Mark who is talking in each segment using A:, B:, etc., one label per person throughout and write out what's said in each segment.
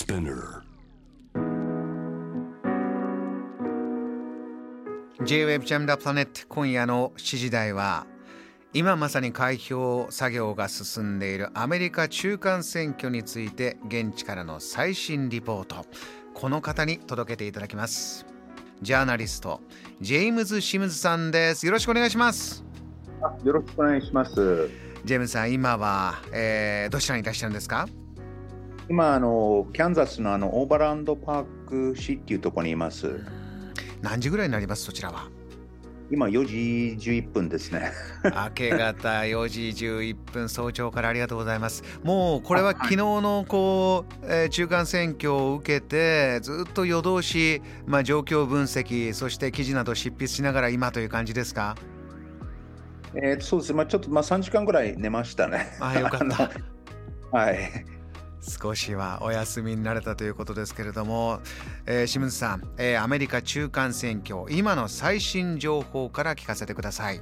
A: Spinner.
B: J-Web ジャムダプラネット今夜の7時台は今まさに開票作業が進んでいるアメリカ中間選挙について現地からの最新リポート。この方に届けていただきます。ジャーナリストジェームズ・シムズさんです。よろしくお願いします。
C: よろしくお願いします。
B: ジェームズさん今は、えー、どちらにいらっしゃるんですか？
C: 今あのキャンザスのあのオーバーランドパーク市っていうところにいます。
B: 何時ぐらいになりますそちらは？
C: 今4時11分ですね。
B: 明け方4時11分早朝からありがとうございます。もうこれは昨日のこう、えー、中間選挙を受けてずっと夜通し、まあ、状況分析そして記事など執筆しながら今という感じですか？
C: えー、そうです。ね、まあ、ちょっとまあ3時間ぐらい寝ましたね。
B: あよかった。
C: はい
B: 少しはお休みになれたということですけれども、えー、清水さん、えー、アメリカ中間選挙今の最新情報から聞かせてください。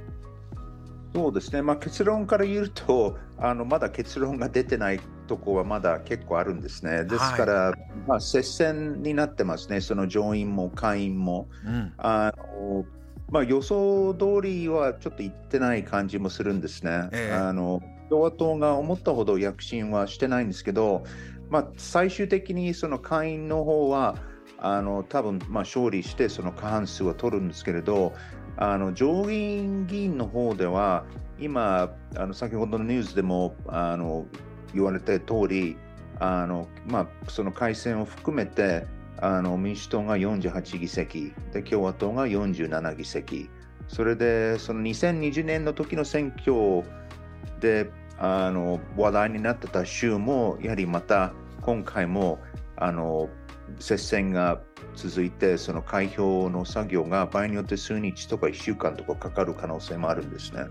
C: そうですね、まあ、結論から言うとあのまだ結論が出てないところはまだ結構あるんですね。ですから、はい、まあ、接戦になってますね、その上院も下院も。うん、あのまあ、予想通りはちょっと言ってない感じもするんですね。えー、あの共和党が思ったほど躍進はしてないんですけど、まあ、最終的にその下院の方はあの多分まあ勝利してその過半数は取るんですけれどあの上院議員の方では今あの先ほどのニュースでもあの言われた通りあの、まあ、その改選を含めてあの民主党が48議席で共和党が47議席。それでその2020年の時の選挙であの話題になってた州もやはりまた今回もあの接戦が続いてその開票の作業が場合によって数日とか1週間とかかかる可能性もあるんですね。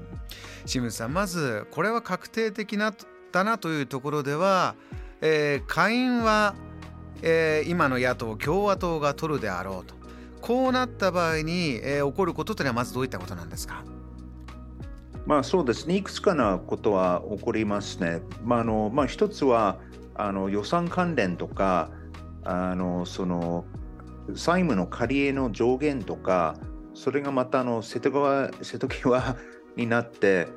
B: 清水さんまずこれは確定的なだなというところでは、えー、下院は、えー、今の野党共和党が取るであろうとこうなった場合に、えー、起こることというのはまずどういったことなんですか？
C: まあそうですね、いくつかなことは起こりますね。まああのまあ、一つはあの予算関連とか、あのその債務の借り入れの上限とか、それがまたあの瀬戸川瀬戸際 になって、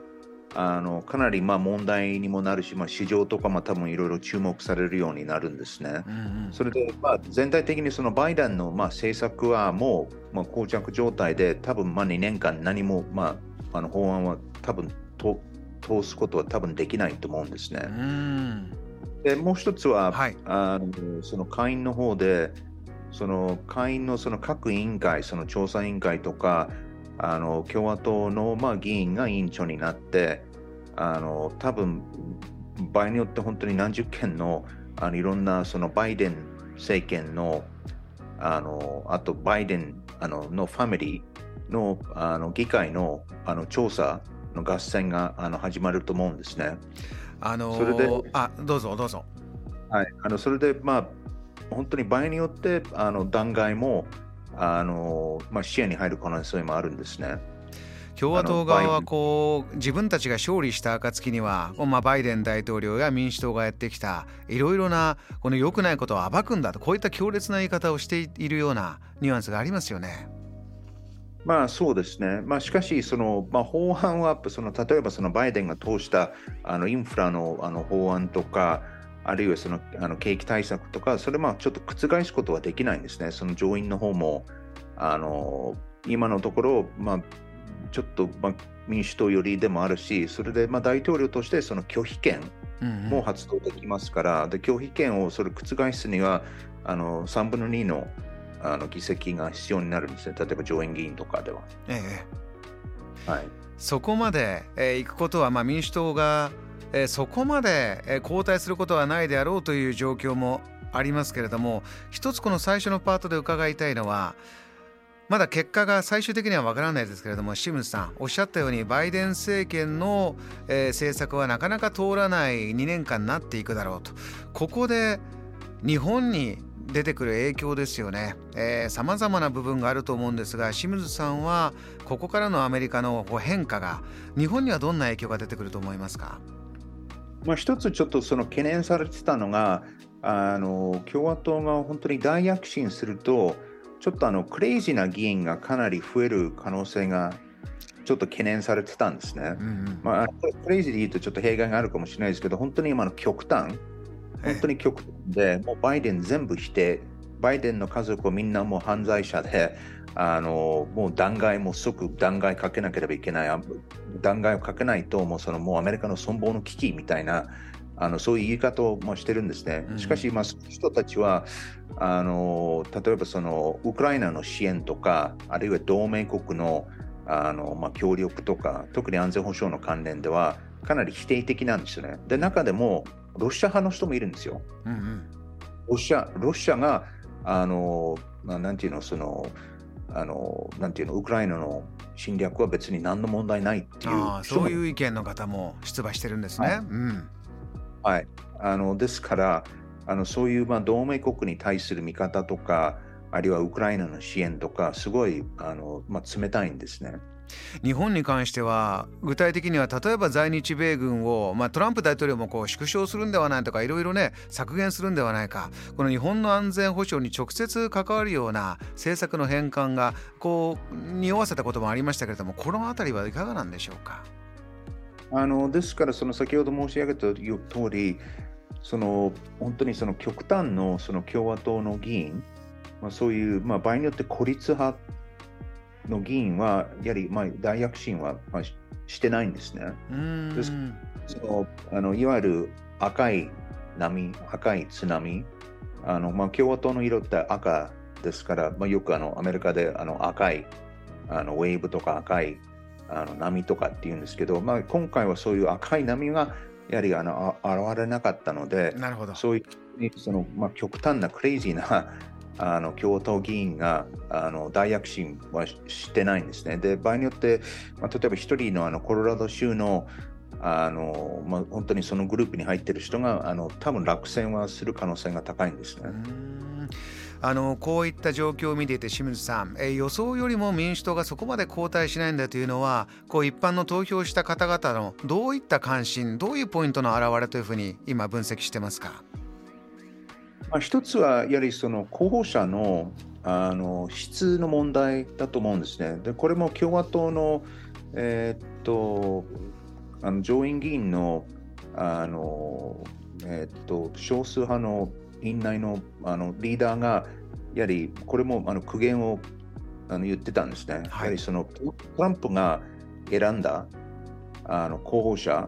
C: あのかなりまあ問題にもなるし、まあ、市場とかも多分いろいろ注目されるようになるんですね。うんうん、それでまあ全体的にそのバイデンのまあ政策はもうまあ膠着状態で多分まあ2年間何もまああの法案は多分と通すことは多分できないと思うんですね。でもう一つは、はい、あのその会員の方でその会員のその各委員会その調査委員会とかあの共和党の、まあ、議員が委員長になってあの多分場合によって本当に何十件のあのいろんなそのバイデン政権のあのあとバイデンあののファミリーのあの議会のあの調査の合戦があの始まると思うんですね。
B: あのー、それであどうぞどうぞ。
C: はい、あのそれで、まあ、本当に場合によってあの弾劾もあの、まあ、視野に入る可能性もあるんですね。
B: 共和党側はこう自分たちが勝利した暁には、まあ、バイデン大統領や民主党がやってきたいろいろなこの良くないことを暴くんだとこういった強烈な言い方をしているようなニュアンスがありますよね。
C: まあそうですね、まあ、しかしその、まあ、法案はその例えばそのバイデンが通したあのインフラのあの法案とか、あるいはそのあの景気対策とか、それまあちょっと覆すことはできないんですね、その上院の方もあの今のところ、まあ、ちょっと、まあ、民主党寄りでもあるし、それでまあ大統領としてその拒否権も発動できますから、うんうん、で拒否権をそれ覆すにはあの3分の2のあの議席が必要になるんですね、例えば上院議員とかでは。え
B: え。はい、そこまで、えー、行くことは、まあ、民主党が、えー、そこまで、えー、交代することはないであろうという状況もありますけれども、一つこの最初のパートで伺いたいのは、まだ結果が最終的にはわからないですけれども、シムズさん、おっしゃったように、バイデン政権の、えー、政策はなかなか通らない2年間になっていくだろうと、ここで日本に出てくる影響ですよね。さまざまな部分があると思うんですが清水さんはここからのアメリカの変化が日本にはどんな影響が出てくると思いますか？
C: まあ、一つちょっとその懸念されてたのがあの共和党が本当に大躍進すると、ちょっとあのクレイジーな議員がかなり増える可能性がちょっと懸念されてたんですね。うんうん、まあ、クレイジーで言うとちょっと弊害があるかもしれないですけど、本当に今の極端、本当に極端で、もうバイデン全部否定、バイデンの家族はみんなもう犯罪者で、あのもう弾劾も即弾劾かけなければいけない、弾劾をかけないと、もうそのもうアメリカの存亡の危機みたいな、あのそういう言い方をもしてるんですね。しかし、まあ、その人たちはあの、例えばそのウクライナの支援とか、あるいは同盟国のあの、まあ、協力とか、特に安全保障の関連では、かなり否定的なんですよね。で、中でも、ロシア派の人もいるんですよ。うんうん、ロシアロシアが、あの、まあ、なんていうの、その、あのなんていうのウクライナの侵略は別に何の問題ないっていう
B: そういう意見の方も出馬してるんですね。はい、うん
C: はい、あのですからあのそういうまあ同盟国に対する見方とかあるいはウクライナの支援とかすごいあの、まあ、冷たいんですね。
B: 日本に関しては具体的には例えば在日米軍を、まあ、トランプ大統領もこう縮小するんではないとかいろいろね削減するんではないかこの日本の安全保障に直接関わるような政策の変換がこう匂わせたこともありましたけれどもこの辺りはいかがなんでしょうか？
C: あのですから、その先ほど申し上げた通り、その本当にその極端のその共和党の議員、まあ、そういう、まあ、場合によって孤立派の議員は、やはり、まあ、大躍進は、まあ、してないんですね。です。そのあのいわゆる赤い波、赤い津波、あのまあ、共和党の色って赤ですから、まあ、よくあのアメリカであの赤いあのウェーブとか赤いあの波とかっていうんですけど、まあ、今回はそういう赤い波がやはりあの現れなかったので、
B: なるほど。
C: そういうその、まあ、極端なクレイジーなあの共和党議員があの大躍進はしてないんですね。で場合によって、まあ、例えば一人のあのコロラド州のあの、まあ、本当にそのグループに入ってる人があの多分落選はする可能性が高いんですね。
B: あのこういった状況を見ていて清水さん、え予想よりも民主党がそこまで後退しないんだというのはこう一般の投票した方々のどういった関心どういうポイントの表れというふうに今分析してますか、
C: まあ、一つはやはりその候補者のあの質の問題だと思うんですね。でこれも共和党の、えー、っとあの上院議員のあの、えー、っと少数派の院内のあのリーダーが、やはりこれもあの苦言をあの言ってたんですね。はい、やはりそのトランプが選んだあの候補者、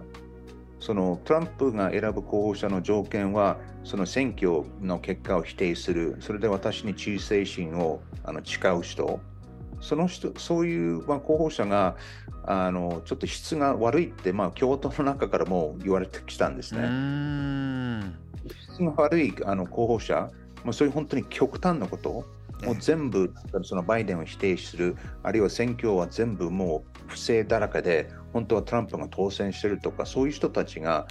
C: そのトランプが選ぶ候補者の条件は、その選挙の結果を否定する、それで私に忠誠心をあの誓う人、その人そういう、まあ、候補者があのちょっと質が悪いって、まあ、共和党の中からも言われてきたんですね。質が悪いあの候補者、もうそういう本当に極端なこと、もう全部そのバイデンを否定する、あるいは選挙は全部もう不正だらけで、本当はトランプが当選してるとか、そういう人たちが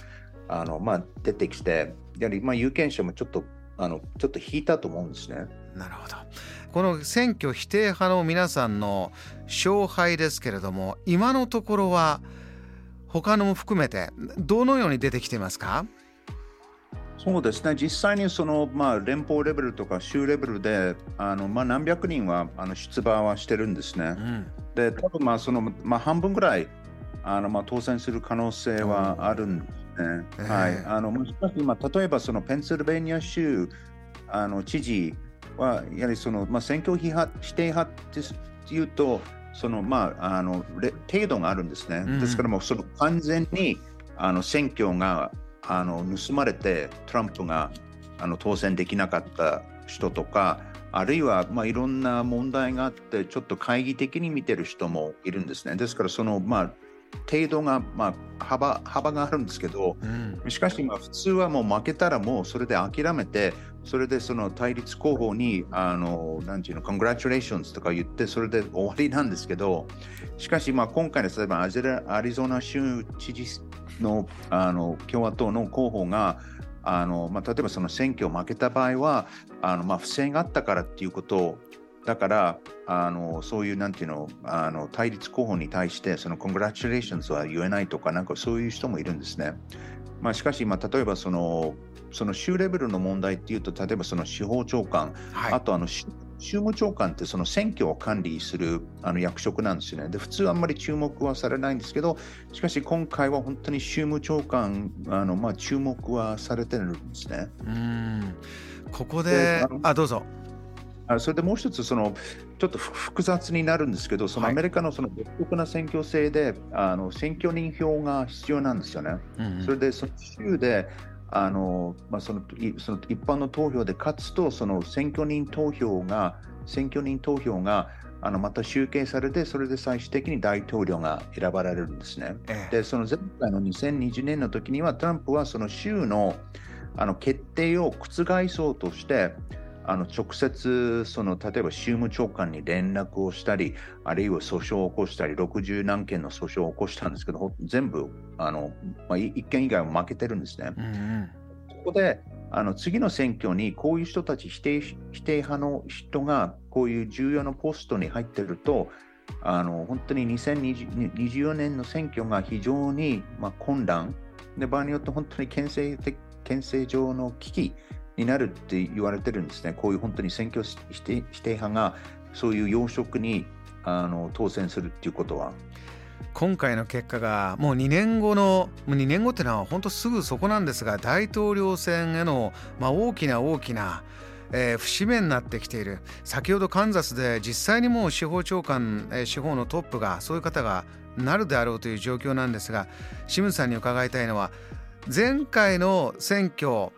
C: あの、まあ、出てきて、やはりまあ有権者もちょっとあのちょっと引いたと思うんですね。
B: なるほど。この選挙否定派の皆さんの勝敗ですけれども、今のところは他のも含めてどのように出てきていますか？
C: そうですね、実際にその、まあ、連邦レベルとか州レベルであの、まあ、何百人はあの出馬はしてるんですね。うん、で、多分まあその、まあ、半分ぐらいあの、まあ、当選する可能性はあるんですね。えー、はい、あのしかし、まあ、例えばそのペンシルベニア州あの知事は、やはりその、まあ、選挙否定派っていうと、そのまあ、あの程度があるんですね。ですからもうその完全にあの選挙があの盗まれてトランプがあの当選できなかった人とかあるいはまあいろんな問題があってちょっと懐疑的に見てる人もいるんですね。ですからそのまあ程度が、まあ、幅幅があるんですけど、うん、しかし今普通はもう負けたらもうそれで諦めてそれでその対立候補にあのなんていうの Congratulations とか言ってそれで終わりなんですけどしかしまあ今回の例えばアリゾナ州知事のあの共和党の候補があの、まあ、例えばその選挙を負けた場合はあの、まあ、不正があったからっていうことをだからあのそういうなんていうのあの対立候補に対してそのコングラチュレーションズは言えないとかなんかそういう人もいるんですね。まあ、しかし、まあ、例えばそのその州レベルの問題っていうと、例えばその司法長官、はい、あとあの州務長官ってその選挙を管理するあの役職なんですよね。で普通あんまり注目はされないんですけど、しかし今回は本当に州務長官あの、まあ、注目はされてるんですね。うん
B: ここであどうぞ。
C: あそれでもう一つその、ちょっと複雑になるんですけど、そのアメリカのその独特な選挙制で、はい、あの選挙人票が必要なんですよね。うん、それで、その州であのまあ、そのその一般の投票で勝つと、その選挙人投票が、選挙人投票があのまた集計されて、それで最終的に大統領が選ばれるんですね。ええ、で、その前回の2020年の時には、トランプはその州のあの決定を覆そうとして、あの直接その例えば州務長官に連絡をしたり、あるいは訴訟を起こしたり、60何件の訴訟を起こしたんですけど、全部あの、まあ、1件以外は負けてるんですね。うんうん、ここであの次の選挙にこういう人たち否定、否定派の人がこういう重要なポストに入ってると、あの本当に2024年の選挙が非常に、まあ、混乱で、場合によって本当に憲政的憲政上の危機になるって言われてるんですね。こういう本当に選挙否定派がそういう要職にあの当選するっていうことは。
B: 今回の結果がもう2年後のもう2年後っていうのは本当すぐそこなんですが大統領選への、まあ、大きな大きな、えー、節目になってきている先ほどカンザスで実際にもう司法長官、えー、司法のトップがそういう方がなるであろうという状況なんですが清水さんに伺いたいのは前回の選挙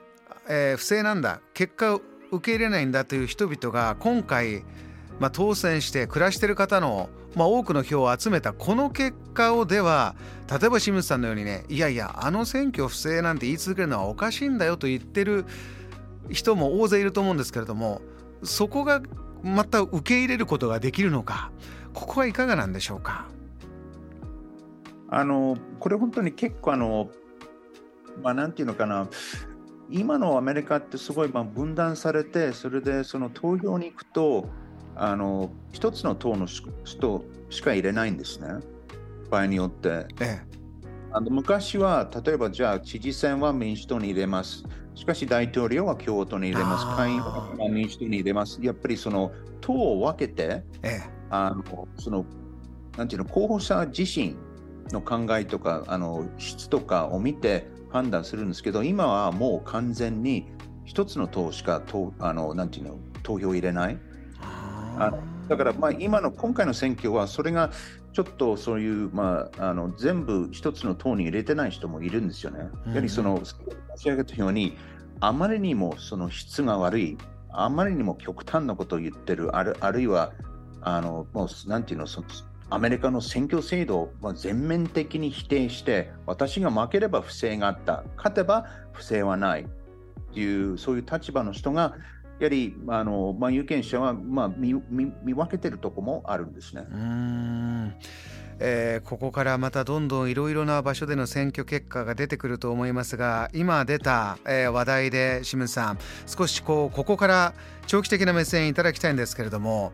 B: えー、不正なんだ。結果を受け入れないんだという人々が今回、まあ、当選して暮らしてる方の、まあ、多くの票を集めたこの結果をでは例えば清水さんのようにねいやいやあの選挙不正なんて言い続けるのはおかしいんだよと言ってる人も大勢いると思うんですけれどもそこがまた受け入れることができるのかここはいかがなんでしょうか？
C: あのこれ本当に結構あのまあなんていうのかな今のアメリカってすごいまあ分断されて、それでその投票に行くと、あの一つの党の人しか入れないんですね、場合によって。ええ、あの昔は、例えばじゃあ知事選は民主党に入れます。しかし大統領は共和党に入れます。下院は民主党に入れます。やっぱりその党を分けて、ええ、あのそのなんていうの候補者自身の考えとかあの質とかを見て判断するんですけど、今はもう完全に一つの党しか投あのなんていうの投票入れない。あだからまあ今の今回の選挙はそれがちょっとそういう、まあ、あの全部一つの党に入れてない人もいるんですよね。やはりその申し上げたようにあまりにもその質が悪いあまりにも極端なことを言ってるあるあるいはあのもうなんていうのそのアメリカの選挙制度を全面的に否定して、私が負ければ不正があった、勝てば不正はないという、そういう立場の人が、やはりあの、まあ、有権者は、まあ、見見見分けてるとこもあるんですね。うん
B: えー、ここからまたどんどんいろいろな場所での選挙結果が出てくると思いますが今出た、えー、話題で清水さん少しこうここから長期的な目線いただきたいんですけれども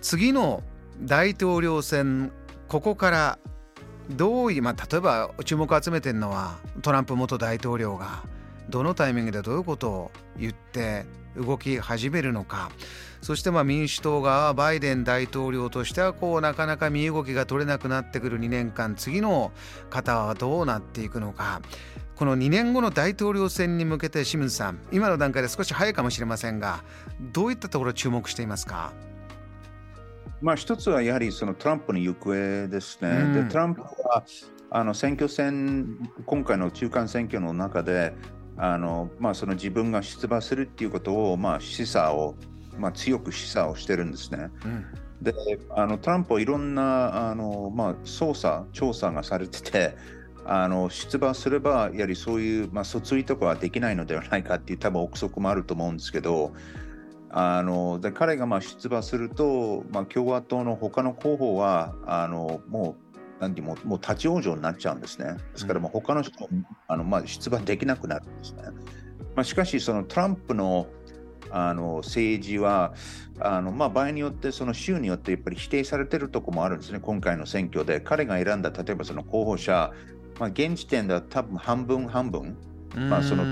B: 次の大統領選ここからどういう、まあ、例えば注目を集めてるのはトランプ元大統領がどのタイミングでどういうことを言って動き始めるのか。そしてまあ民主党がバイデン大統領としてはこうなかなか身動きが取れなくなってくる2年間次の方はどうなっていくのか。この2年後の大統領選に向けて清水さん今の段階で少し早いかもしれませんがどういったところ注目していますか？
C: まあ、一つはやはりそのトランプの行方ですね。うん、でトランプはあの選挙戦、今回の中間選挙の中で、あのまあ、その自分が出馬するっていうことを、まあ、示唆を、まあ、強く示唆をしてるんですね。うん、であのトランプはいろんなあの、まあ、捜査、調査がされてて、あの出馬すれば、やはりそういう、まあ、訴追とかはできないのではないかっていう多分憶測もあると思うんですけど、あので彼がまあ出馬すると、まあ、共和党の他の候補はあのもうなんてももう立ち往生になっちゃうんですね。ですからもう他の人もあの、まあ、出馬できなくなるんですね。まあ、しかし、そのトランプのあの政治はあの、まあ、場合によってその州によってやっぱり否定されてるところもあるんですね、今回の選挙で。彼が選んだ例えばその候補者、まあ、現時点では多分半分半分まあ、その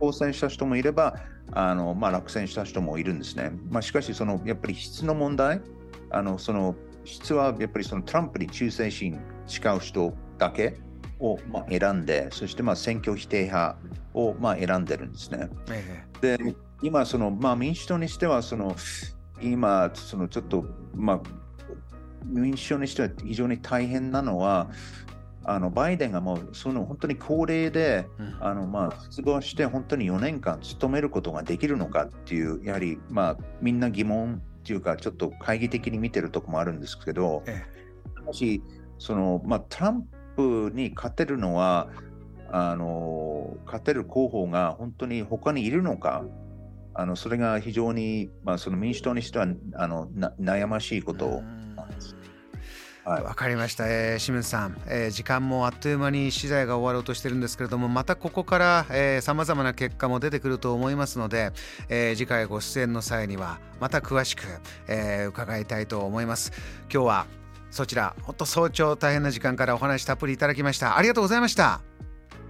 C: 当選した人もいればあの、まあ、落選した人もいるんですね。まあ、しかしその、やっぱり質の問題、あのその質はやっぱりそのトランプに忠誠心誓う人だけを、まあ、選んで、そしてまあ選挙否定派を、まあ、選んでるんですね。ええ、で今その、まあ、民主党にしてはその今そのちょっと、まあ、民主党にしては非常に大変なのはあのバイデンがもうその本当に高齢で、うん、あのまあ出馬して本当に4年間務めることができるのかっていうやはりまあみんな疑問っていうかちょっと懐疑的に見てるとこもあるんですけど、ええ、もしそのまあトランプに勝てるのはあの勝てる候補が本当に他にいるのかあのそれが非常に、まあ、その民主党にしてはあの悩ましいことなんです。
B: わ、はい、かりました、えー、清水さん、えー、時間もあっという間に資材が終わろうとしてるんですけれどもまたここからさまざまな結果も出てくると思いますので、えー、次回ご出演の際にはまた詳しく、えー、伺いたいと思います。今日はそちらほんと早朝大変な時間からお話たっぷりいただきました。ありがとうございました。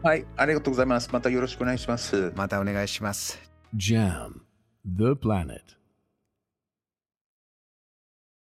C: はいありがとうございます。またよろしくお願いします。
B: またお願いします。
A: JAM The Planet